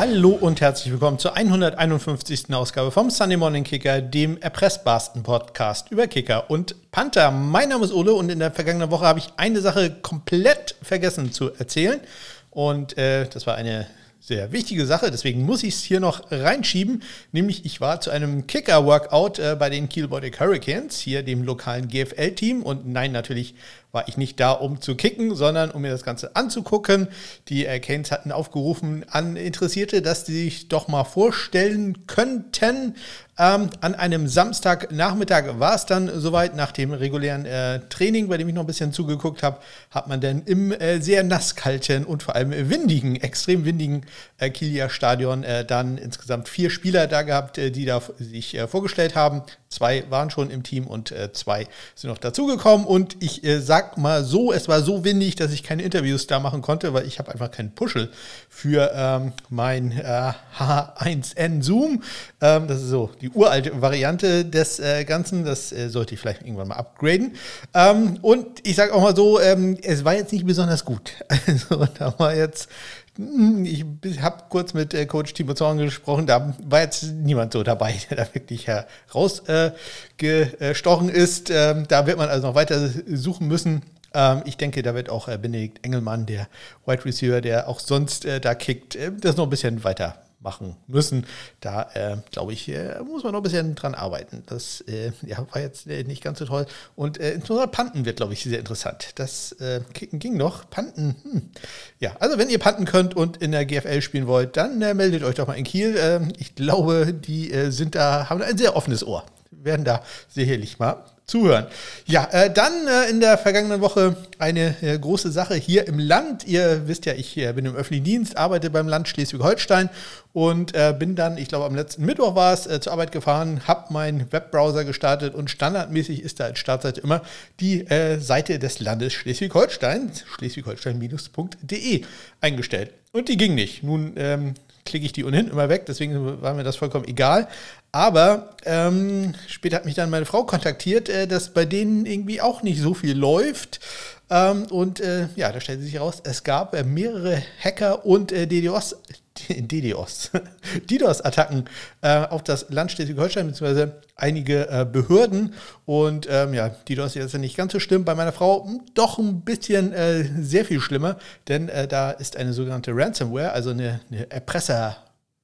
Hallo und herzlich willkommen zur 151. Ausgabe vom Sunday Morning Kicker, dem erpressbarsten Podcast über Kicker und Panther. Mein Name ist Ole und in der vergangenen Woche habe ich eine Sache komplett vergessen zu erzählen. Und äh, das war eine sehr wichtige Sache, deswegen muss ich es hier noch reinschieben. Nämlich, ich war zu einem Kicker-Workout äh, bei den Kiel Hurricanes, hier dem lokalen GFL-Team. Und nein, natürlich war ich nicht da, um zu kicken, sondern um mir das Ganze anzugucken. Die äh, Canes hatten aufgerufen an Interessierte, dass sie sich doch mal vorstellen könnten. Ähm, an einem Samstagnachmittag war es dann soweit, nach dem regulären äh, Training, bei dem ich noch ein bisschen zugeguckt habe, hat man dann im äh, sehr nasskalten und vor allem windigen, extrem windigen äh, Kieler Stadion äh, dann insgesamt vier Spieler da gehabt, äh, die da sich äh, vorgestellt haben. Zwei waren schon im Team und zwei sind noch dazugekommen. Und ich äh, sag mal so, es war so windig, dass ich keine Interviews da machen konnte, weil ich habe einfach keinen Puschel für ähm, mein äh, H1N Zoom. Ähm, das ist so die uralte Variante des äh, Ganzen. Das äh, sollte ich vielleicht irgendwann mal upgraden. Ähm, und ich sage auch mal so, ähm, es war jetzt nicht besonders gut. Also da war jetzt ich habe kurz mit äh, Coach Timo Zorn gesprochen, da war jetzt niemand so dabei, der da wirklich herausgestochen äh, ist. Ähm, da wird man also noch weiter suchen müssen. Ähm, ich denke, da wird auch äh, Benedikt Engelmann, der Wide Receiver, der auch sonst da kickt, das noch ein bisschen weiter machen müssen. Da, äh, glaube ich, äh, muss man noch ein bisschen dran arbeiten. Das äh, ja, war jetzt äh, nicht ganz so toll. Und äh, insbesondere Panten wird, glaube ich, sehr interessant. Das äh, Kicken ging noch. Panten, hm. ja, also wenn ihr Panten könnt und in der GFL spielen wollt, dann meldet euch doch mal in Kiel. Ähm, ich glaube, die sind da, haben ein sehr offenes Ohr. Werden da sicherlich mal zuhören. Ja, äh, dann äh, in der vergangenen Woche eine äh, große Sache hier im Land. Ihr wisst ja, ich äh, bin im öffentlichen Dienst, arbeite beim Land Schleswig-Holstein und äh, bin dann, ich glaube am letzten Mittwoch war es, äh, zur Arbeit gefahren, habe meinen Webbrowser gestartet und standardmäßig ist da als Startseite immer die Seite des Landes Schleswig-Holstein, schleswig-holstein-de eingestellt. Und die ging nicht. Nun ähm, klicke ich die ohnehin immer weg, deswegen war mir das vollkommen egal. Aber ähm, später hat mich dann meine Frau kontaktiert, äh, dass bei denen irgendwie auch nicht so viel läuft. Ähm, und äh, ja, da stellte sich heraus, es gab äh, mehrere Hacker und äh, DDoS, DDoS, DDoS-Attacken äh, auf das Land Schleswig-Holstein, beziehungsweise einige äh, Behörden. Und ähm, ja, DDoS ist ja nicht ganz so schlimm. Bei meiner Frau doch ein bisschen sehr viel schlimmer, denn da ist eine sogenannte Ransomware, also eine, eine Erpresser-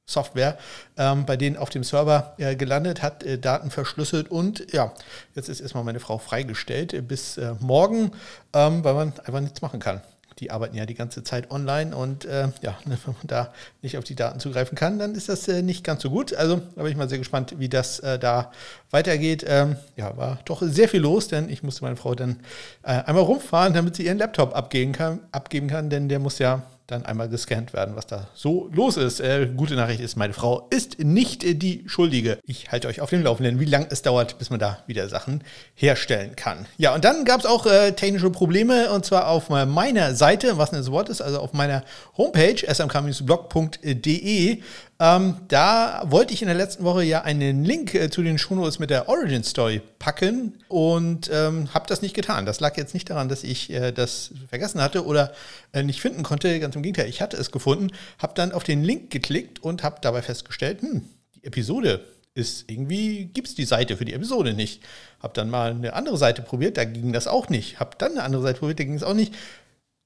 Software, ähm, bei denen auf dem Server äh, gelandet, hat äh, Daten verschlüsselt und ja, jetzt ist erstmal meine Frau freigestellt äh, bis äh, morgen, ähm, weil man einfach nichts machen kann. Die arbeiten ja die ganze Zeit online und äh, ja, wenn man da nicht auf die Daten zugreifen kann, dann ist das äh, nicht ganz so gut. Also da bin ich mal sehr gespannt, wie das da weitergeht. Ähm, ja, war doch sehr viel los, denn ich musste meine Frau dann einmal rumfahren, damit sie ihren Laptop abgeben kann, abgeben kann, denn der muss ja dann einmal gescannt werden, was da so los ist. Äh, gute Nachricht ist, meine Frau ist nicht äh, die Schuldige. Ich halte euch auf dem Laufenden, wie lange es dauert, bis man da wieder Sachen herstellen kann. Ja, und dann gab es auch äh, technische Probleme und zwar auf meiner Seite, was das Wort ist, also auf meiner Homepage smk-blog.de ähm, da wollte ich in der letzten Woche ja einen Link äh, zu den Shownotes mit der Origin Story packen und ähm, habe das nicht getan. Das lag jetzt nicht daran, dass ich äh, das vergessen hatte oder äh, nicht finden konnte. Ganz im Gegenteil, ich hatte es gefunden, habe dann auf den Link geklickt und habe dabei festgestellt, hm, die Episode ist irgendwie, gibt es die Seite für die Episode nicht. Habe dann mal eine andere Seite probiert, da ging das auch nicht. Habe dann eine andere Seite probiert, da ging es auch nicht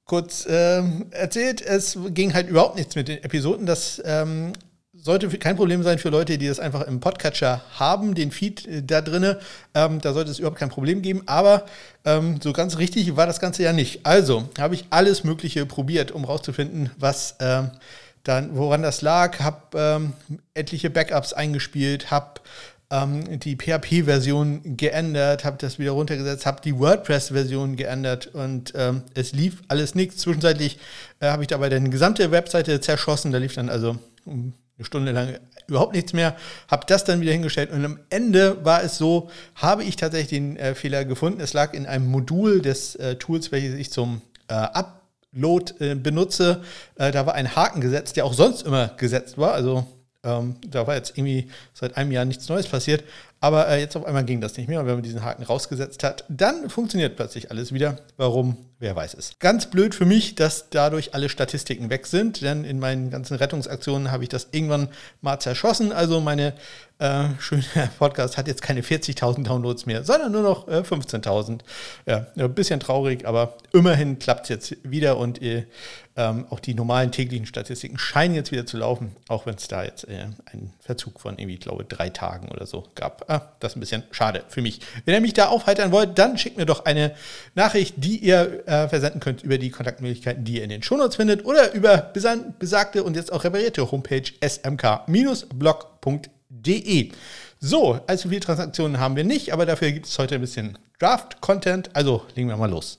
kurz ähm, erzählt, es ging halt überhaupt nichts mit den Episoden. Das ähm, sollte kein Problem sein für Leute, die das einfach im Podcatcher haben, den Feed äh, da drinne. Ähm, da sollte es überhaupt kein Problem geben. Aber ähm, so ganz richtig war das Ganze ja nicht. Also habe ich alles Mögliche probiert, um rauszufinden, was ähm, dann, woran das lag. Habe ähm, etliche Backups eingespielt, habe ähm, die PHP-Version geändert, habe das wieder runtergesetzt, habe die WordPress-Version geändert und ähm, es lief alles nichts. Zwischenzeitlich äh, habe ich dabei dann die gesamte Webseite zerschossen. Da lief dann also eine Stunde lang überhaupt nichts mehr, habe das dann wieder hingestellt und am Ende war es so, habe ich tatsächlich den äh, Fehler gefunden. Es lag in einem Modul des äh, Tools, welches ich zum äh, Upload äh, benutze. Äh, da war ein Haken gesetzt, der auch sonst immer gesetzt war. Also Ähm, da war jetzt irgendwie seit einem Jahr nichts Neues passiert. Aber äh, jetzt auf einmal ging das nicht mehr. Und wenn man diesen Haken rausgesetzt hat, dann funktioniert plötzlich alles wieder. Warum? Wer weiß es. Ganz blöd für mich, dass dadurch alle Statistiken weg sind, denn in meinen ganzen Rettungsaktionen habe ich das irgendwann mal zerschossen. Also meine äh, schöne Podcast hat jetzt keine 40.000 Downloads mehr, sondern nur noch äh, 15.000. Ja, ein bisschen traurig, aber immerhin klappt es jetzt wieder und äh, ähm, auch die normalen täglichen Statistiken scheinen jetzt wieder zu laufen, auch wenn es da jetzt äh, einen Verzug von irgendwie, glaube, drei Tagen oder so gab. Ah, das ist ein bisschen schade für mich. Wenn ihr mich da aufheitern wollt, dann schickt mir doch eine Nachricht, die ihr äh, versenden könnt über die Kontaktmöglichkeiten, die ihr in den Shownotes findet oder über besagte und jetzt auch reparierte Homepage smk-blog.de. So, allzu viele Transaktionen haben wir nicht, aber dafür gibt es heute ein bisschen Draft-Content. Also legen wir mal los.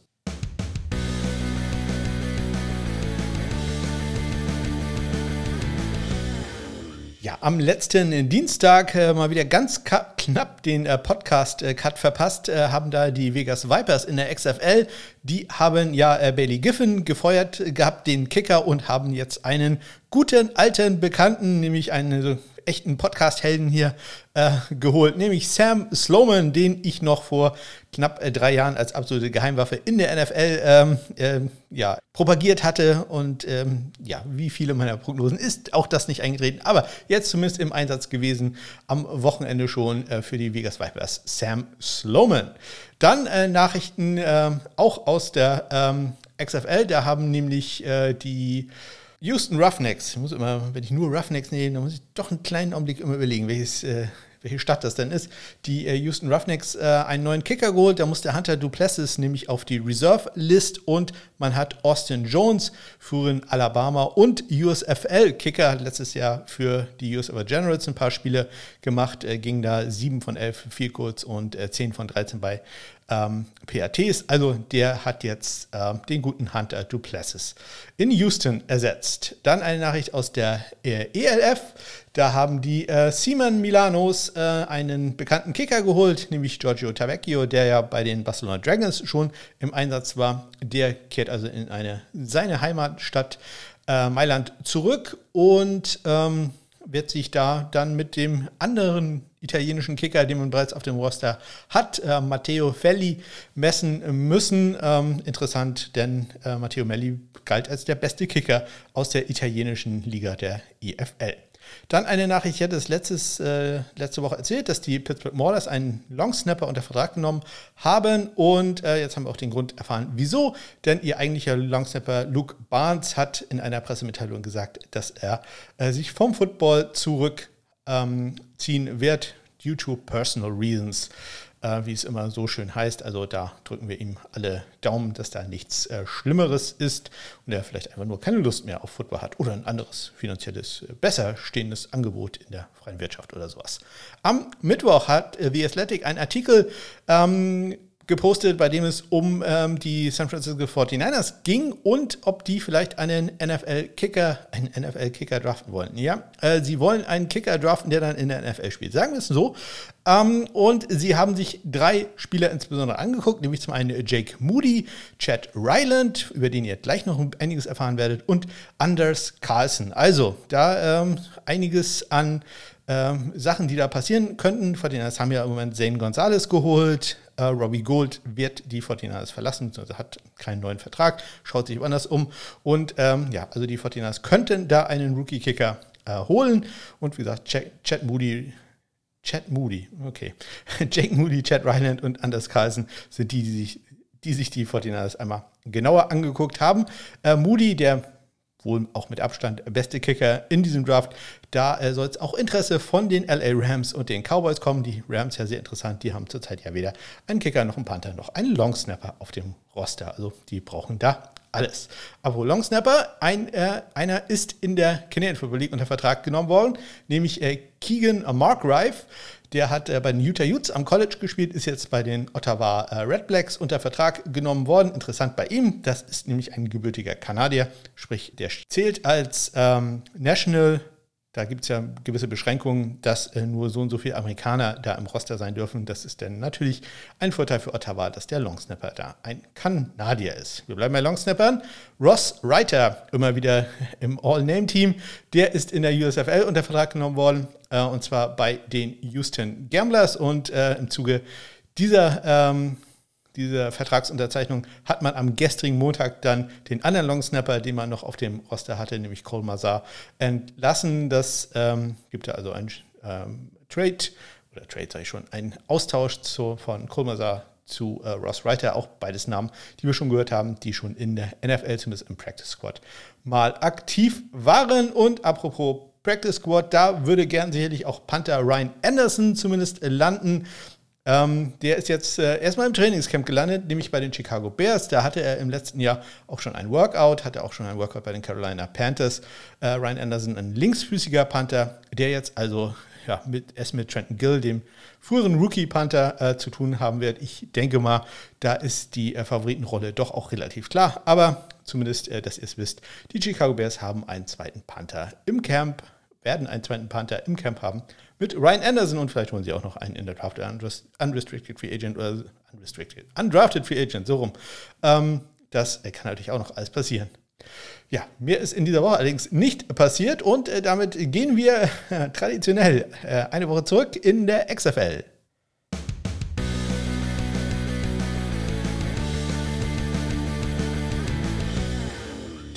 Ja, am letzten Dienstag äh, mal wieder ganz knapp den äh, Podcast-Cut verpasst, äh, haben da die Vegas Vipers in der XFL, die haben ja äh, Bailey Giffen gefeuert gehabt, den Kicker, und haben jetzt einen guten alten Bekannten, nämlich einen echten Podcast-Helden hier äh, geholt, nämlich Sam Sloman, den ich noch vor knapp äh, drei Jahren als absolute Geheimwaffe in der NFL ähm, äh, ja, propagiert hatte. Und ähm, ja, wie viele meiner Prognosen ist auch das nicht eingetreten, aber jetzt zumindest im Einsatz gewesen am Wochenende schon äh, für die Vegas Vipers, Sam Sloman. Dann äh, Nachrichten ähm, auch aus der ähm, XFL, da haben nämlich äh, die Houston Roughnecks. Ich muss immer, wenn ich nur Roughnecks nehme, dann muss ich doch einen kleinen Augenblick immer überlegen, welches, äh, welche Stadt das denn ist. Die äh, Houston Roughnecks äh, einen neuen Kicker geholt. Da muss der Hunter Duplessis nämlich auf die Reserve-List und man hat Austin Jones für Alabama und USFL-Kicker letztes Jahr für die USFL Generals ein paar Spiele gemacht. Äh, ging da 7 von 11 viel kurz und äh, 10 von 13 bei ähm, PATs. Also der hat jetzt äh, den guten Hunter Duplessis in Houston ersetzt. Dann eine Nachricht aus der äh, ELF. Da haben die äh, Simon Milanos äh, einen bekannten Kicker geholt, nämlich Giorgio Tavecchio, der ja bei den Barcelona Dragons schon im Einsatz war. Der kehrt also in eine, seine Heimatstadt äh, Mailand zurück und ähm, wird sich da dann mit dem anderen italienischen Kicker, den man bereits auf dem Roster hat, äh, Matteo Felli, messen müssen. Ähm, interessant, denn äh, Matteo Melli galt als der beste Kicker aus der italienischen Liga der IFL. Dann eine Nachricht, ich hatte es letztes, äh, letzte Woche erzählt, dass die Pittsburgh Maulers einen Longsnapper unter Vertrag genommen haben. Und äh, jetzt haben wir auch den Grund erfahren, wieso. Denn ihr eigentlicher Longsnapper Luke Barnes hat in einer Pressemitteilung gesagt, dass er äh, sich vom Football zurückziehen ähm, wird, due to personal reasons äh, wie es immer so schön heißt. Also da drücken wir ihm alle Daumen, dass da nichts äh, Schlimmeres ist und er vielleicht einfach nur keine Lust mehr auf Football hat oder ein anderes finanzielles, äh, besser stehendes Angebot in der freien Wirtschaft oder sowas. Am Mittwoch hat äh, The Athletic einen Artikel ähm, gepostet, bei dem es um ähm, die San Francisco 49ers ging und ob die vielleicht einen NFL-Kicker, einen NFL-Kicker draften wollen. Ja, äh, sie wollen einen Kicker draften, der dann in der NFL spielt. Sagen wir es so. Ähm, und sie haben sich drei Spieler insbesondere angeguckt, nämlich zum einen Jake Moody, Chad Ryland, über den ihr gleich noch einiges erfahren werdet, und Anders Carlson. Also da ähm, einiges an ähm, Sachen, die da passieren könnten. 49ers haben ja im Moment Zane Gonzalez geholt, äh, Robbie Gold wird die 49ers verlassen, also hat keinen neuen Vertrag, schaut sich woanders um. Und ähm, ja, also die 49ers könnten da einen Rookie-Kicker äh, holen. Und wie gesagt, Chad Moody, Chad Moody, okay. Jake Moody, Chad Ryland und Anders Carlson sind die, die sich, die sich die 49ers einmal genauer angeguckt haben. Äh, Moody, der wohl auch mit Abstand beste Kicker in diesem Draft. Da äh, soll es auch Interesse von den LA Rams und den Cowboys kommen. Die Rams ja sehr interessant. Die haben zurzeit ja weder einen Kicker noch einen Panther noch einen Longsnapper auf dem Roster. Also die brauchen da alles. Aber Longsnapper, ein, äh, einer ist in der Canadian Football League unter Vertrag genommen worden, nämlich äh, Keegan Markrife. Der hat äh, bei den Utah Utes am College gespielt, ist jetzt bei den Ottawa äh, Red Blacks unter Vertrag genommen worden. Interessant bei ihm, das ist nämlich ein gebürtiger Kanadier, sprich, der zählt als ähm, National da gibt es ja gewisse Beschränkungen, dass äh, nur so und so viele Amerikaner da im Roster sein dürfen. Das ist dann natürlich ein Vorteil für Ottawa, dass der Longsnapper da ein Kanadier ist. Wir bleiben bei Longsnappern. Ross Reiter, immer wieder im All-Name-Team, der ist in der USFL unter Vertrag genommen worden, äh, und zwar bei den Houston Gamblers. Und äh, im Zuge dieser ähm, dieser Vertragsunterzeichnung hat man am gestrigen Montag dann den anderen Longsnapper, den man noch auf dem Roster hatte, nämlich Cole Mazar, entlassen. Das ähm, gibt ja also ein ähm, Trade, oder Trade sage ich schon, einen Austausch zu, von Cole Mazar zu äh, Ross Reiter, auch beides Namen, die wir schon gehört haben, die schon in der NFL, zumindest im Practice Squad, mal aktiv waren. Und apropos Practice Squad, da würde gern sicherlich auch Panther Ryan Anderson zumindest landen. Ähm, der ist jetzt äh, erstmal im Trainingscamp gelandet, nämlich bei den Chicago Bears. Da hatte er im letzten Jahr auch schon ein Workout, hatte auch schon ein Workout bei den Carolina Panthers. Äh, Ryan Anderson, ein linksfüßiger Panther, der jetzt also ja, mit, erst mit Trenton Gill, dem früheren Rookie-Panther, äh, zu tun haben wird. Ich denke mal, da ist die äh, Favoritenrolle doch auch relativ klar. Aber zumindest, äh, dass ihr es wisst, die Chicago Bears haben einen zweiten Panther im Camp, werden einen zweiten Panther im Camp haben mit Ryan Anderson und vielleicht holen sie auch noch einen in der Draft, Unrestricted Free Agent oder Unrestricted, Undrafted Free Agent, so rum. Ähm, das kann natürlich auch noch alles passieren. Ja, mir ist in dieser Woche allerdings nicht passiert und äh, damit gehen wir äh, traditionell äh, eine Woche zurück in der XFL.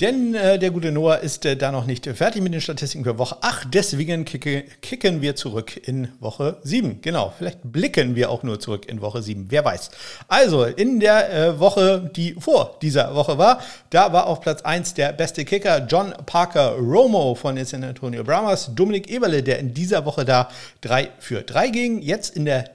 Denn äh, der gute Noah ist äh, da noch nicht fertig mit den Statistiken für Woche 8. Deswegen kicke, kicken wir zurück in Woche 7. Genau, vielleicht blicken wir auch nur zurück in Woche 7. Wer weiß. Also, in der äh, Woche, die vor dieser Woche war, da war auf Platz 1 der beste Kicker John Parker Romo von den San Antonio Brahmas. Dominik Eberle, der in dieser Woche da 3 für 3 ging. Jetzt in der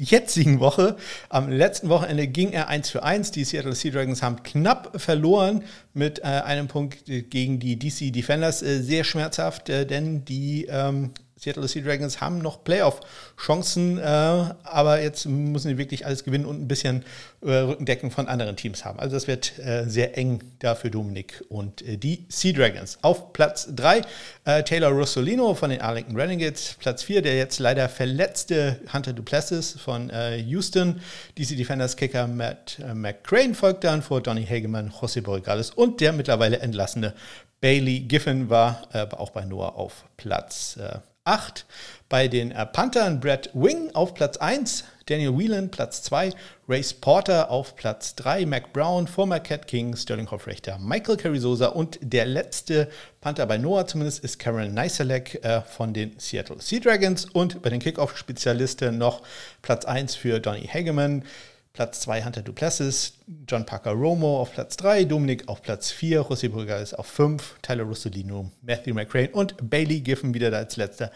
jetzigen Woche. Am letzten Wochenende ging er 1 für 1. Die Seattle Sea Dragons haben knapp verloren mit äh, einem Punkt gegen die DC Defenders. Äh, sehr schmerzhaft, äh, denn die ähm, Seattle Sea Dragons haben noch Playoff-Chancen, äh, aber jetzt müssen sie wirklich alles gewinnen und ein bisschen äh, Rückendecken von anderen Teams haben. Also das wird äh, sehr eng da für Dominik und äh, die Sea Dragons. Auf Platz 3 äh, Taylor Rossolino von den Arlington Renegades. Platz 4 der jetzt leider verletzte Hunter Duplessis von äh, Houston. DC Defenders Kicker Matt McCrane folgt dann vor Donny Hageman, José Borregales und der mittlerweile entlassene Bailey Giffen war auch bei Noah auf Platz 8. Bei den äh, Panthern Brad Wing auf Platz 1, Daniel Whelan Platz 2, Race Porter auf Platz 3, Mac Brown, former Cat King, Sterling Hofrechter, Michael Carrizosa und der letzte Panther bei Noah zumindest ist Karen Neiselek äh, von den Seattle Sea Dragons und bei den Kickoff-Spezialisten noch Platz 1 für Donny Hageman, Platz 2 Hunter Duplessis, John Parker Romo auf Platz 3, Dominik auf Platz 4, José Burgales auf 5, Tyler Russolino, Matthew McCrane und Bailey Giffen wieder als letzter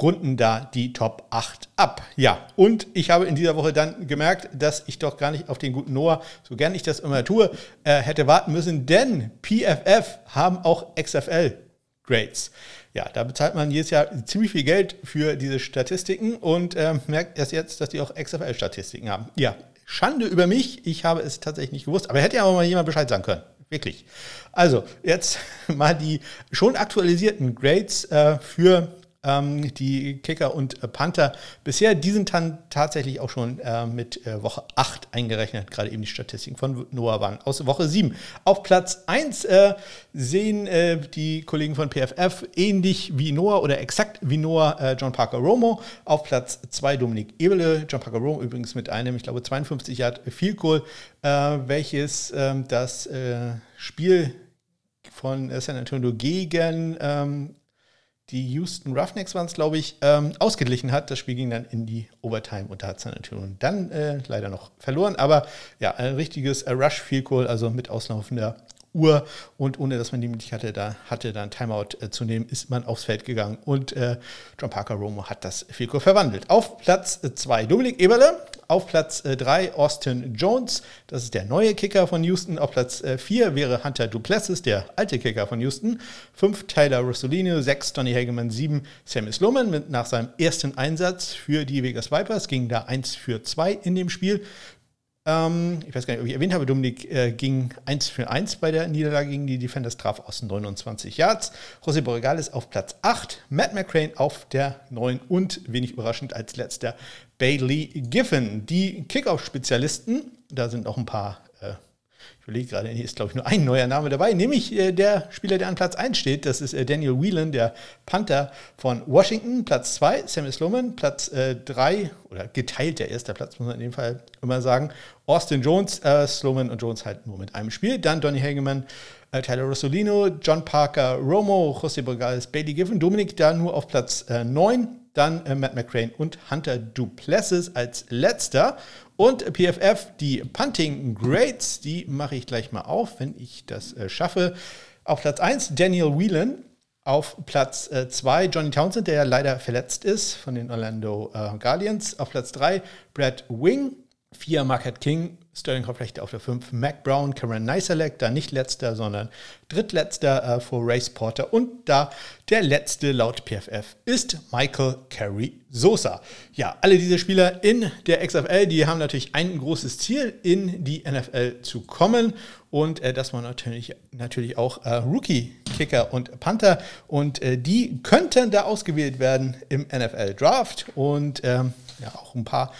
runden da die Top 8 ab. Ja, und ich habe in dieser Woche dann gemerkt, dass ich doch gar nicht auf den guten Noah, so gern ich das immer tue, äh, hätte warten müssen, denn PFF haben auch XFL Grades. Ja, da bezahlt man jedes Jahr ziemlich viel Geld für diese Statistiken und äh, merkt erst jetzt, dass die auch XFL-Statistiken haben. Ja, Schande über mich, ich habe es tatsächlich nicht gewusst. Aber hätte ja auch mal jemand Bescheid sagen können. Wirklich. Also, jetzt mal die schon aktualisierten Grades äh, für ähm, die Kicker und äh, Panther bisher. Die sind dann tatsächlich auch schon äh, mit äh, Woche 8 eingerechnet. Gerade eben die Statistiken von Noah waren aus Woche 7. Auf Platz 1 äh, sehen äh, die Kollegen von PFF ähnlich wie Noah oder exakt wie Noah äh, John Parker Romo. Auf Platz 2 Dominik Ebele. John Parker Romo übrigens mit einem, ich glaube, 52 Yard Field Goal, welches ähm, das Spiel von San Antonio gegen ähm, die Houston Roughnecks waren es, glaube ich, ähm, ausgeglichen hat. Das Spiel ging dann in die Overtime und da hat es dann dann äh, leider noch verloren. Aber ja, ein richtiges äh, Rush Field Goal, also mit auslaufender Uhr und ohne dass man die Möglichkeit hatte, da hatte dann Timeout äh, zu nehmen, ist man aufs Feld gegangen und äh, John Parker Romo hat das Field Goal verwandelt. Auf Platz 2 Dominik Eberle, auf Platz 3 äh, Austin Jones, das ist der neue Kicker von Houston. Auf Platz 4 äh, wäre Hunter Duplessis, der alte Kicker von Houston. 5 Tyler Rossolino, 6 Donny Hageman, 7 Sammy Sloman mit nach seinem ersten Einsatz für die Vegas Vipers ging da 1 für 2 in dem Spiel. Ähm, ich weiß gar nicht, ob ich erwähnt habe, Dominik äh, ging 1 für 1 bei der Niederlage gegen die Defenders, traf aus 29 Yards. José Borregales auf Platz 8, Matt McCrane auf der 9 und, wenig überraschend, als letzter Bailey Giffen. Die Kickoff-Spezialisten, da sind noch ein paar äh, ich überlege gerade, hier ist, glaube ich, nur ein neuer Name dabei, nämlich äh, der Spieler, der an Platz 1 steht. Das ist äh, Daniel Whelan, der Panther von Washington. Platz 2, Sammy Sloman. Platz 3, äh, oder geteilt der erste Platz, muss man in dem Fall immer sagen. Austin Jones, äh, Sloman und Jones halt nur mit einem Spiel. Dann Donny Hageman, äh, Tyler Rossolino, John Parker, Romo, José Borgales, Bailey Giffen. Dominik da nur auf Platz 9 dann äh, Matt McCrane und Hunter Duplessis als letzter. Und PFF, die Punting Grades, die mache ich gleich mal auf, wenn ich das äh, schaffe. Auf Platz 1 Daniel Whelan. Auf Platz 2 äh, Johnny Townsend, der ja leider verletzt ist von den Orlando äh, Guardians. Auf Platz 3 Brad Wing. 4 Market King Sterling Kopflechte auf der 5, Mac Brown, Cameron Neiselek, da nicht letzter, sondern drittletzter äh, vor Race Porter. Und da der letzte laut PFF ist Michael Carey Sosa. Ja, alle diese Spieler in der XFL, die haben natürlich ein großes Ziel, in die NFL zu kommen. Und äh, das waren natürlich, natürlich auch äh, Rookie-Kicker und Panther. Und äh, die könnten da ausgewählt werden im NFL-Draft und ähm, ja, auch ein paar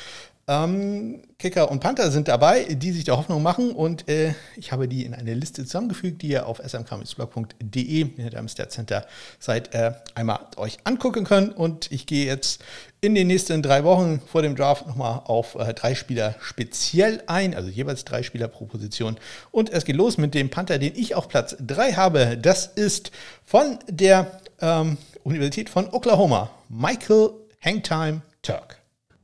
ähm, Kicker und Panther sind dabei, die sich der Hoffnung machen und äh, ich habe die in eine Liste zusammengefügt, die ihr auf smkmixblog.de in der Stat Center Seite äh, einmal euch angucken könnt und ich gehe jetzt in den nächsten drei Wochen vor dem Draft nochmal auf äh, drei Spieler speziell ein, also jeweils drei Spieler pro Position und es geht los mit dem Panther, den ich auf Platz 3 habe. Das ist von der ähm, Universität von Oklahoma, Michael Hangtime Turk.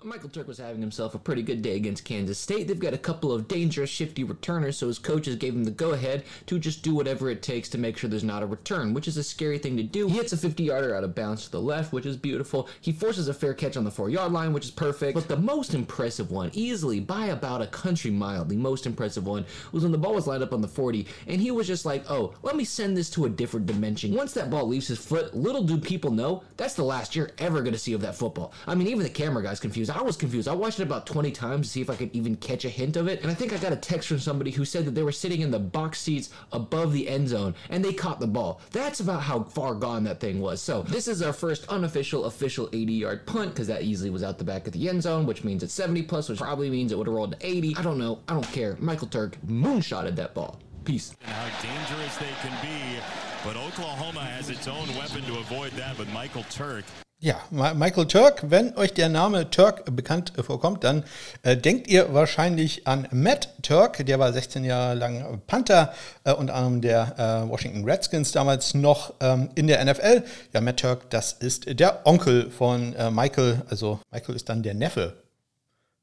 Michael Turk was having himself a pretty good day against Kansas State. They've got a couple of dangerous, shifty returners, so his coaches gave him the go ahead to just do whatever it takes to make sure there's not a return, which is a scary thing to do. He hits a 50 yarder out of bounds to the left, which is beautiful. He forces a fair catch on the four yard line, which is perfect. But the most impressive one, easily by about a country mile, the most impressive one, was when the ball was lined up on the 40, and he was just like, oh, let me send this to a different dimension. Once that ball leaves his foot, little do people know that's the last you're ever going to see of that football. I mean, even the camera guy's confused. I was confused. I watched it about 20 times to see if I could even catch a hint of it. And I think I got a text from somebody who said that they were sitting in the box seats above the end zone and they caught the ball. That's about how far gone that thing was. So this is our first unofficial, official 80 yard punt because that easily was out the back of the end zone, which means it's 70 plus, which probably means it would have rolled to 80. I don't know. I don't care. Michael Turk moonshotted that ball. Peace. And how dangerous they can be. But Oklahoma has its own weapon to avoid that with Michael Turk. Ja, Michael Turk, wenn euch der Name Turk bekannt vorkommt, dann äh, denkt ihr wahrscheinlich an Matt Turk, der war 16 Jahre lang Panther, äh, unter anderem der äh, Washington Redskins damals noch ähm, in der NFL. Ja, Matt Turk, das ist der Onkel von äh, Michael, also Michael ist dann der Neffe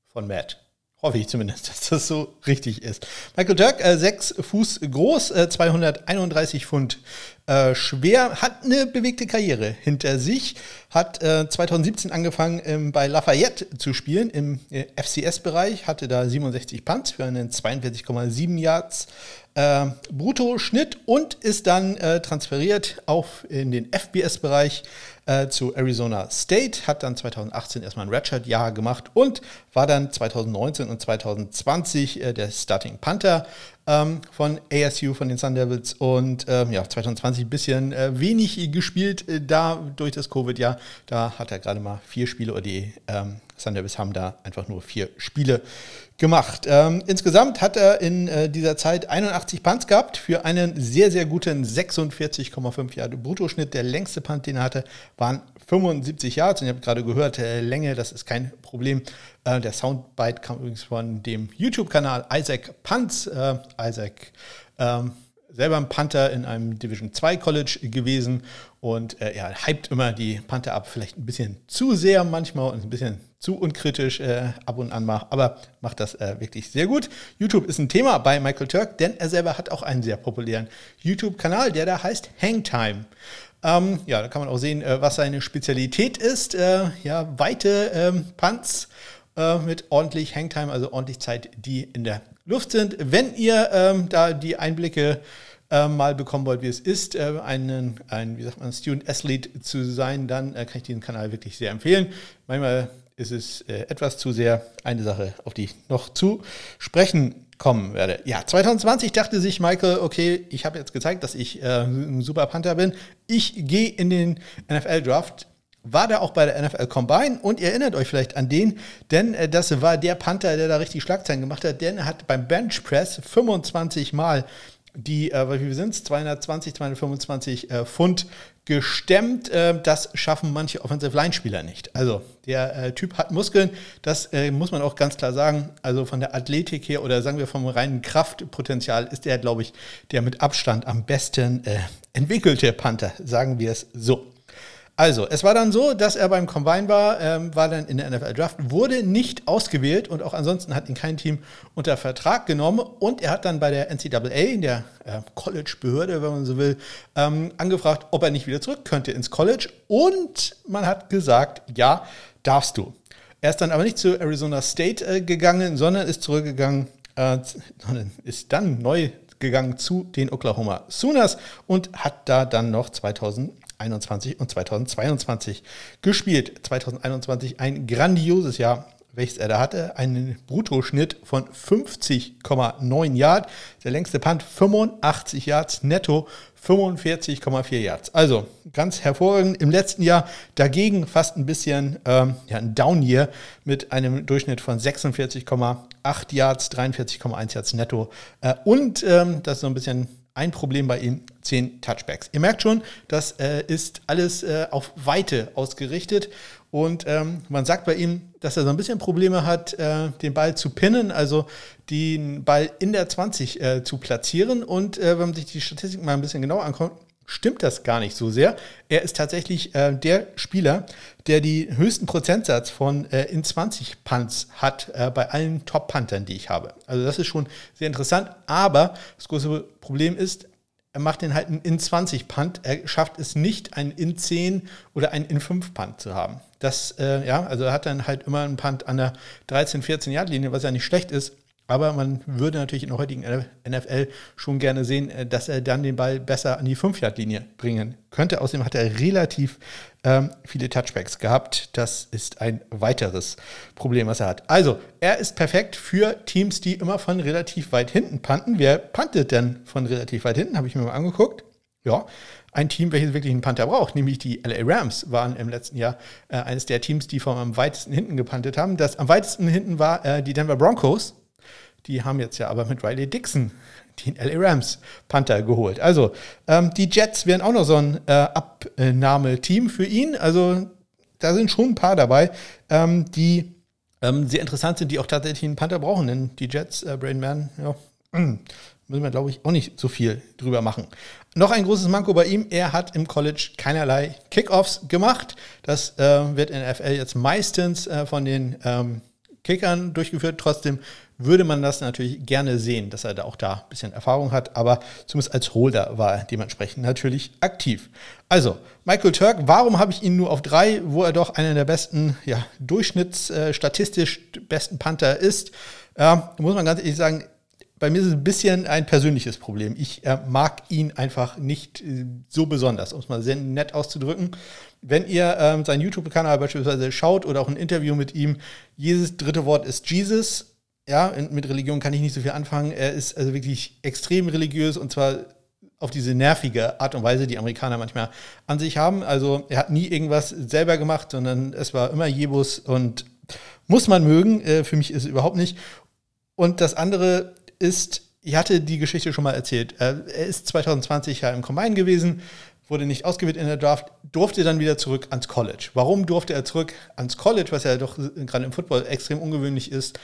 von Matt. Hoffe ich zumindest, dass das so richtig ist. Michael äh, 6 Fuß groß, äh, 231 Pfund äh, schwer, hat eine bewegte Karriere hinter sich, hat äh, 2017 angefangen ähm, bei Lafayette zu spielen im äh, FCS-Bereich, hatte da 67 Punts für einen 42,7 Yards äh, Brutto-Schnitt und ist dann äh, transferiert auf in den FBS-Bereich äh, zu Arizona State, hat dann 2018 erstmal ein Redshirt-Jahr gemacht und war dann 2019 und 2020 äh, der Starting Panther ähm, von ASU, von den Sun Devils und ähm, ja, 2020 ein bisschen äh, wenig gespielt äh, da durch das Covid-Jahr. Da hat er gerade mal vier Spiele oder die ähm, Sun Devils haben da einfach nur vier Spiele gemacht. Ähm, insgesamt hat er in äh, dieser Zeit 81 Punts gehabt für einen sehr, sehr guten 46,5 Jahre Bruttoschnitt. Der längste Punt, den er hatte, waren 75 Yards. Und ihr habt gerade gehört, äh, Länge, das ist kein Problem. Äh, der Soundbite kam übrigens von dem YouTube-Kanal Isaac Punts. Äh, Isaac ähm, selber ein Panther in einem Division 2 College gewesen und äh, er hypt immer die Panther ab, vielleicht ein bisschen zu sehr manchmal und ein bisschen zu unkritisch äh, ab und an mal, aber macht das äh, wirklich sehr gut. YouTube ist ein Thema bei Michael Turk, denn er selber hat auch einen sehr populären YouTube-Kanal, der da heißt Hangtime. Ähm, ja, da kann man auch sehen, äh, was seine Spezialität ist. Äh, ja, weite ähm, Punts äh, mit ordentlich Hangtime, also ordentlich Zeit, die in der Luft sind. Wenn ihr ähm, da die Einblicke äh, mal bekommen wollt, wie es ist, äh, einen, ein, wie sagt man, Student Athlete zu sein, dann äh, kann ich diesen Kanal wirklich sehr empfehlen. Manchmal ist es äh, etwas zu sehr eine Sache, auf die ich noch zu sprechen kommen werde. Ja, 2020 dachte sich Michael, okay, ich habe jetzt gezeigt, dass ich äh, ein super Panther bin. Ich gehe in den NFL-Draft war da auch bei der NFL Combine und ihr erinnert euch vielleicht an den, denn äh, das war der Panther, der da richtig Schlagzeilen gemacht hat, denn er hat beim Bench Press 25 Mal die, äh, wie sind es? 220, 225 äh, Pfund gestemmt. Äh, das schaffen manche Offensive Line-Spieler nicht. Also der äh, Typ hat Muskeln, das äh, muss man auch ganz klar sagen. Also von der Athletik her oder sagen wir vom reinen Kraftpotenzial ist er, glaube ich, der mit Abstand am besten entwickelte Panther, sagen wir es so. Also, es war dann so, dass er beim Combine war, ähm, war dann in der NFL Draft, wurde nicht ausgewählt und auch ansonsten hat ihn kein Team unter Vertrag genommen und er hat dann bei der NCAA, in der äh, College-Behörde, wenn man so will, ähm, angefragt, ob er nicht wieder zurück könnte ins College und man hat gesagt, ja, darfst du. Er ist dann aber nicht zu Arizona State äh, gegangen, sondern ist zurückgegangen, äh, sondern ist dann neu gegangen zu den Oklahoma Sooners und hat da dann noch 2000 2021 und 2022 gespielt. 2021 ein grandioses Jahr, welches er da hatte. Einen Bruttoschnitt von 50,9 Yards. Der längste Punt 85 Yards netto. 45,4 Yards. Also ganz hervorragend. Im letzten Jahr dagegen fast ein bisschen ähm, ja, ein Down-Year mit einem Durchschnitt von 46,8 Yards, 43,1 Yards netto. Äh, und ähm, das ist so ein bisschen ein Problem bei ihm, 10 Touchbacks. Ihr merkt schon, das äh, ist alles äh, auf Weite ausgerichtet. Und ähm, man sagt bei ihm, dass er so ein bisschen Probleme hat, äh, den Ball zu pinnen, also den Ball in der 20 äh, zu platzieren. Und äh, wenn man sich die Statistik mal ein bisschen genauer anguckt, stimmt das gar nicht so sehr. Er ist tatsächlich äh, der Spieler, der die höchsten Prozentsatz von äh, in 20 Punts hat äh, bei allen Top-Puntern, die ich habe. Also das ist schon sehr interessant. Aber das große Problem ist, er macht den halt einen in 20 Punt. Er schafft es nicht, einen in 10 oder einen in 5 Punt zu haben. Das, äh, ja, also er hat dann halt immer einen Punt an der 13, 14 Yard Linie, was ja nicht schlecht ist. Aber man würde natürlich in der heutigen NFL schon gerne sehen, äh, dass er dann den Ball besser an die 5-Yard-Linie bringen könnte. Außerdem hat er relativ ähm, viele Touchbacks gehabt. Das ist ein weiteres Problem, was er hat. Also, er ist perfekt für Teams, die immer von relativ weit hinten panten. Wer pantet denn von relativ weit hinten? Habe ich mir mal angeguckt. Ja, ein Team, welches wirklich einen Panther braucht, nämlich die LA Rams, waren im letzten Jahr äh, eines der Teams, die vom am weitesten hinten gepantet haben. Das am weitesten hinten war äh, die Denver Broncos die haben jetzt ja aber mit Riley Dixon den LA Rams Panther geholt. Also ähm, die Jets wären auch noch so ein äh, Abnahmeteam für ihn. Also da sind schon ein paar dabei, ähm, die ähm, sehr interessant sind, die auch tatsächlich einen Panther brauchen. Denn die Jets, äh, Brain Man, ja, müssen wir, glaube ich, auch nicht so viel drüber machen. Noch ein großes Manko bei ihm, er hat im College keinerlei Kickoffs gemacht. Das äh, wird in der NFL jetzt meistens äh, von den ähm, Kickern durchgeführt. Trotzdem würde man das natürlich gerne sehen, dass er da auch da ein bisschen Erfahrung hat, aber zumindest als Holder war er dementsprechend natürlich aktiv. Also, Michael Turk, warum habe ich ihn nur auf drei, wo er doch einer der besten, ja, durchschnittsstatistisch äh, besten Panther ist? Äh, muss man ganz ehrlich sagen, bei mir ist es ein bisschen ein persönliches Problem. Ich äh, mag ihn einfach nicht äh, so besonders, um es mal sehr nett auszudrücken. Wenn ihr ähm, seinen YouTube-Kanal beispielsweise schaut oder auch ein Interview mit ihm, jedes dritte Wort ist Jesus ja, mit Religion kann ich nicht so viel anfangen. Er ist also wirklich extrem religiös und zwar auf diese nervige Art und Weise, die Amerikaner manchmal an sich haben. Also er hat nie irgendwas selber gemacht, sondern es war immer Jebus und muss man mögen. Äh, für mich ist es überhaupt nicht. Und das andere ist, ich hatte die Geschichte schon mal erzählt. Er ist 2020 ja im Combine gewesen, wurde nicht ausgewählt in der Draft, durfte dann wieder zurück ans College. Warum durfte er zurück ans College, was ja doch gerade im Football extrem ungewöhnlich ist?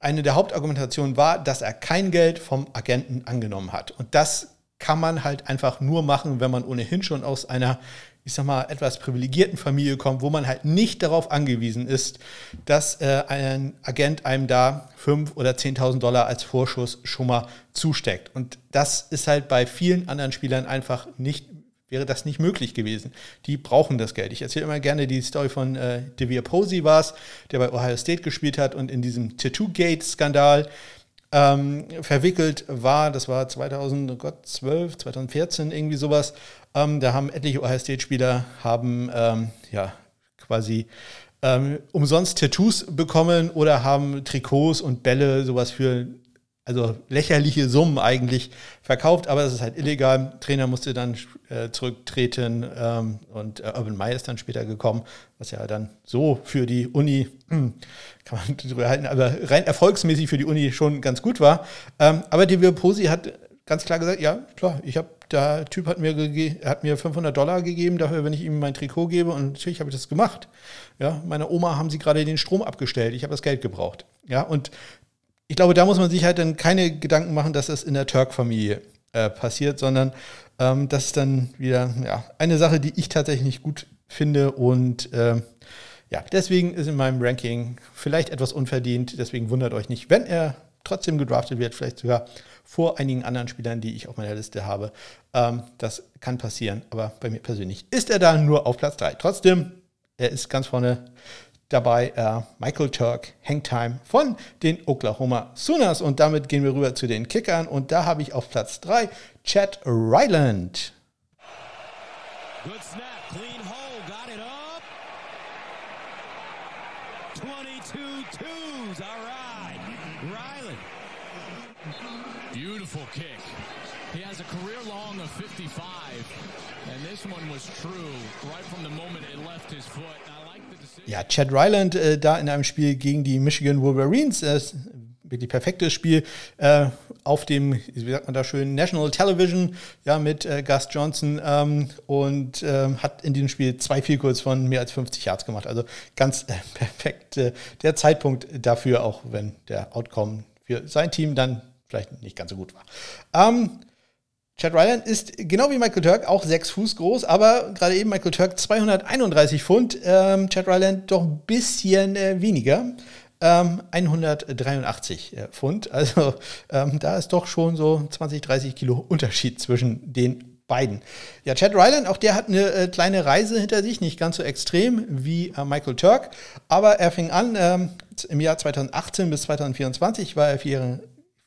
eine der Hauptargumentationen war, dass er kein Geld vom Agenten angenommen hat. Und das kann man halt einfach nur machen, wenn man ohnehin schon aus einer, ich sag mal, etwas privilegierten Familie kommt, wo man halt nicht darauf angewiesen ist, dass äh, ein Agent einem da 5.000 oder 10.000 Dollar als Vorschuss schon mal zusteckt. Und das ist halt bei vielen anderen Spielern einfach nicht wäre das nicht möglich gewesen. Die brauchen das Geld. Ich erzähle immer gerne die Story von äh, Devere Posey war es, der bei Ohio State gespielt hat und in diesem Tattoo-Gate-Skandal ähm, verwickelt war. Das war 2012, 2014, irgendwie sowas. Ähm, da haben etliche Ohio State-Spieler haben ähm, ja quasi ähm, umsonst Tattoos bekommen oder haben Trikots und Bälle, sowas für also lächerliche Summen eigentlich verkauft, aber es ist halt illegal. Trainer musste dann äh, zurücktreten ähm, und äh, Urban Meyer ist dann später gekommen, was ja dann so für die Uni, hm, kann man drüber halten, aber rein erfolgsmäßig für die Uni schon ganz gut war. Ähm, aber die Posi hat ganz klar gesagt, ja, klar, ich habe, der Typ hat mir, hat mir 500 Dollar gegeben dafür, wenn ich ihm mein Trikot gebe und natürlich habe ich das gemacht. Ja, meiner Oma haben sie gerade den Strom abgestellt, ich habe das Geld gebraucht. Ja, und ich glaube, da muss man sich halt dann keine Gedanken machen, dass das in der Turk-Familie äh, passiert, sondern ähm, das ist dann wieder ja, eine Sache, die ich tatsächlich nicht gut finde und äh, ja, deswegen ist in meinem Ranking vielleicht etwas unverdient. Deswegen wundert euch nicht, wenn er trotzdem gedraftet wird, vielleicht sogar vor einigen anderen Spielern, die ich auf meiner Liste habe. Ähm, das kann passieren, aber bei mir persönlich ist er da nur auf Platz 3. Trotzdem, er ist ganz vorne dabei äh, Michael Turk, Hangtime von den Oklahoma Sooners. Und damit gehen wir rüber zu den Kickern. Und da habe ich auf Platz 3 Chad Ryland. Good snap, clean hole, got it up. 22 twos, all right. Ryland. Beautiful kick. He has a career long of 55. And this one was true right from the moment it left his foot. Ja, Chad Ryland äh, da in einem Spiel gegen die Michigan Wolverines. Äh, wirklich perfektes Spiel äh, auf dem, wie sagt man da schön, National Television, ja, mit äh, Gus Johnson ähm, und ähm, hat in diesem Spiel zwei Vielkurs von mehr als 50 Yards gemacht. Also ganz äh, perfekt äh, der Zeitpunkt dafür, auch wenn der Outcome für sein Team dann vielleicht nicht ganz so gut war. Ähm, Chad Ryan ist genau wie Michael Turk auch sechs Fuß groß, aber gerade eben Michael Turk 231 Pfund, ähm, Chad Ryan doch ein bisschen äh, weniger. Ähm, 183 äh, Pfund. Also ähm, da ist doch schon so 20, 30 Kilo Unterschied zwischen den beiden. Ja, Chad Ryland, auch der hat eine äh, kleine Reise hinter sich, nicht ganz so extrem wie äh, Michael Turk, aber er fing an ähm, im Jahr 2018 bis 2024 war er vier,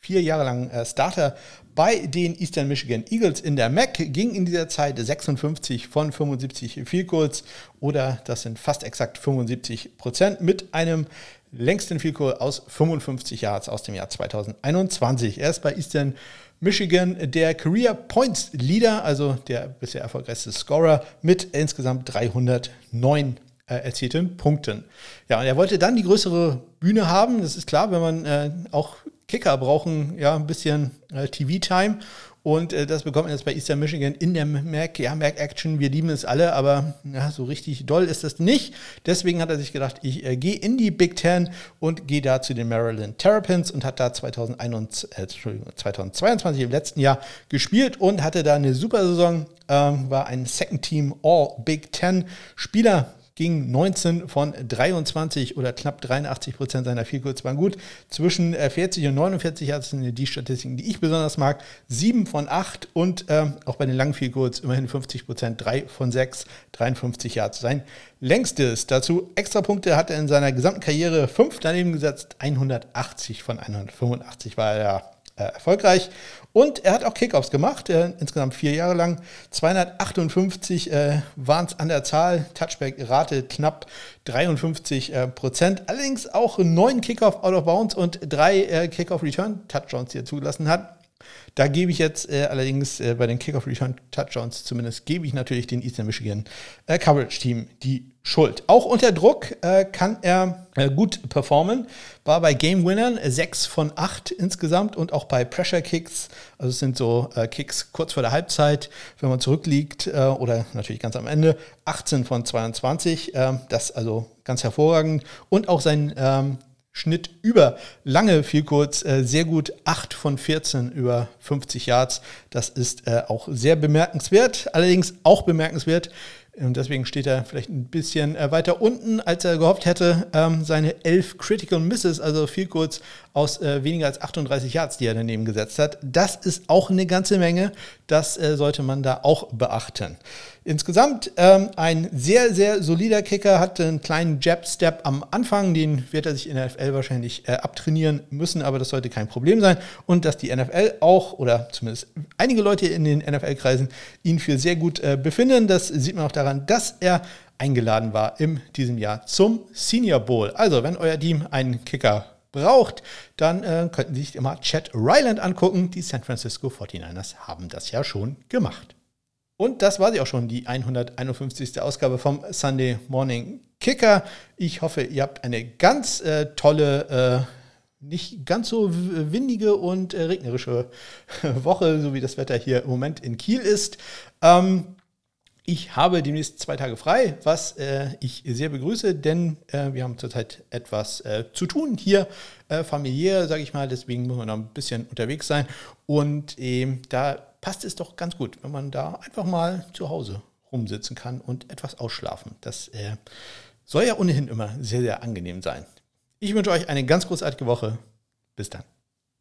vier Jahre lang äh, Starter bei den Eastern Michigan Eagles in der MAC ging in dieser Zeit 56 von 75 Field Goals oder das sind fast exakt 75 Prozent mit einem längsten Field Goal aus 55 Yards aus dem Jahr 2021. Er ist bei Eastern Michigan der Career Points Leader, also der bisher erfolgreichste Scorer mit insgesamt 309 äh, erzielten Punkten. Ja, und er wollte dann die größere Bühne haben. Das ist klar, wenn man äh, auch Kicker brauchen ja ein bisschen äh, TV-Time. Und äh, das bekommt man jetzt bei Eastern Michigan in der Mac, ja, Mac Action. Wir lieben es alle, aber ja, so richtig doll ist das nicht. Deswegen hat er sich gedacht, ich äh, gehe in die Big Ten und gehe da zu den Maryland Terrapins und hat da 2021, äh, 2022 im letzten Jahr gespielt und hatte da eine super Saison. Ähm, war ein Second Team All Big Ten Spieler ging 19 von 23 oder knapp 83 Prozent seiner Vielkurz waren gut. Zwischen 40 äh, und 49 Yards sind die Statistiken, die ich besonders mag. 7 von 8 und äh, auch bei den langen Vielkurz immerhin 50 Prozent. 3 von 6, 53 Yards. Sein längstes. Dazu Extrapunkte hat er in seiner gesamten Karriere 5 daneben gesetzt. 180 von 185 war er äh, erfolgreich. Und er hat auch Kickoffs gemacht, äh, insgesamt vier Jahre lang. 258 äh, waren es an der Zahl, Touchback-Rate knapp 53 äh, Prozent. Allerdings auch neun Kickoff out of bounds und drei äh, Kickoff-Return-Touchdowns, die er zugelassen hat. Da gebe ich jetzt äh, allerdings äh, bei den Kickoff Return Touchdowns zumindest, gebe ich natürlich den Eastern Michigan äh, Coverage Team die Schuld. Auch unter Druck äh, kann er äh, gut performen. War bei Game Winnern 6 von 8 insgesamt und auch bei Pressure Kicks, also es sind so äh, Kicks kurz vor der Halbzeit, wenn man zurückliegt oder natürlich ganz am Ende, 18 von 22. Ähm, das also ganz hervorragend. Und auch sein ähm, Schnitt über lange, viel kurz, äh, sehr gut 8 von 14 über 50 Yards. Das ist äh, auch sehr bemerkenswert. Allerdings auch bemerkenswert, und deswegen steht er vielleicht ein bisschen äh, weiter unten, als er gehofft hätte. Ähm, seine elf Critical Misses, also viel kurz aus äh, weniger als 38 Yards, die er daneben gesetzt hat. Das ist auch eine ganze Menge. Das äh, sollte man da auch beachten. Insgesamt ähm, ein sehr, sehr solider Kicker, hat einen kleinen Jab-Step am Anfang, den wird er sich in der NFL wahrscheinlich äh, abtrainieren müssen, aber das sollte kein Problem sein. Und dass die NFL auch, oder zumindest einige Leute in den NFL-Kreisen, ihn für sehr gut äh, befinden, das sieht man auch daran, dass er eingeladen war in diesem Jahr zum Senior Bowl. Also, wenn euer Team einen Kicker braucht, dann äh, könnten Sie sich immer Chad Ryland angucken. Die San Francisco 49ers haben das ja schon gemacht. Und das war sie auch schon, die 151. Ausgabe vom Sunday Morning Kicker. Ich hoffe, ihr habt eine ganz äh, tolle, äh, nicht ganz so windige und äh, regnerische Woche, so wie das Wetter hier im Moment in Kiel ist. Ähm, ich habe demnächst zwei Tage frei, was äh, ich sehr begrüße, denn äh, wir haben zurzeit etwas äh, zu tun hier, äh, familiär, sage ich mal. Deswegen muss man noch ein bisschen unterwegs sein. Und ähm, da passt es doch ganz gut, wenn man da einfach mal zu Hause rumsitzen kann und etwas ausschlafen. Das äh, soll ja ohnehin immer sehr, sehr angenehm sein. Ich wünsche euch eine ganz großartige Woche. Bis dann.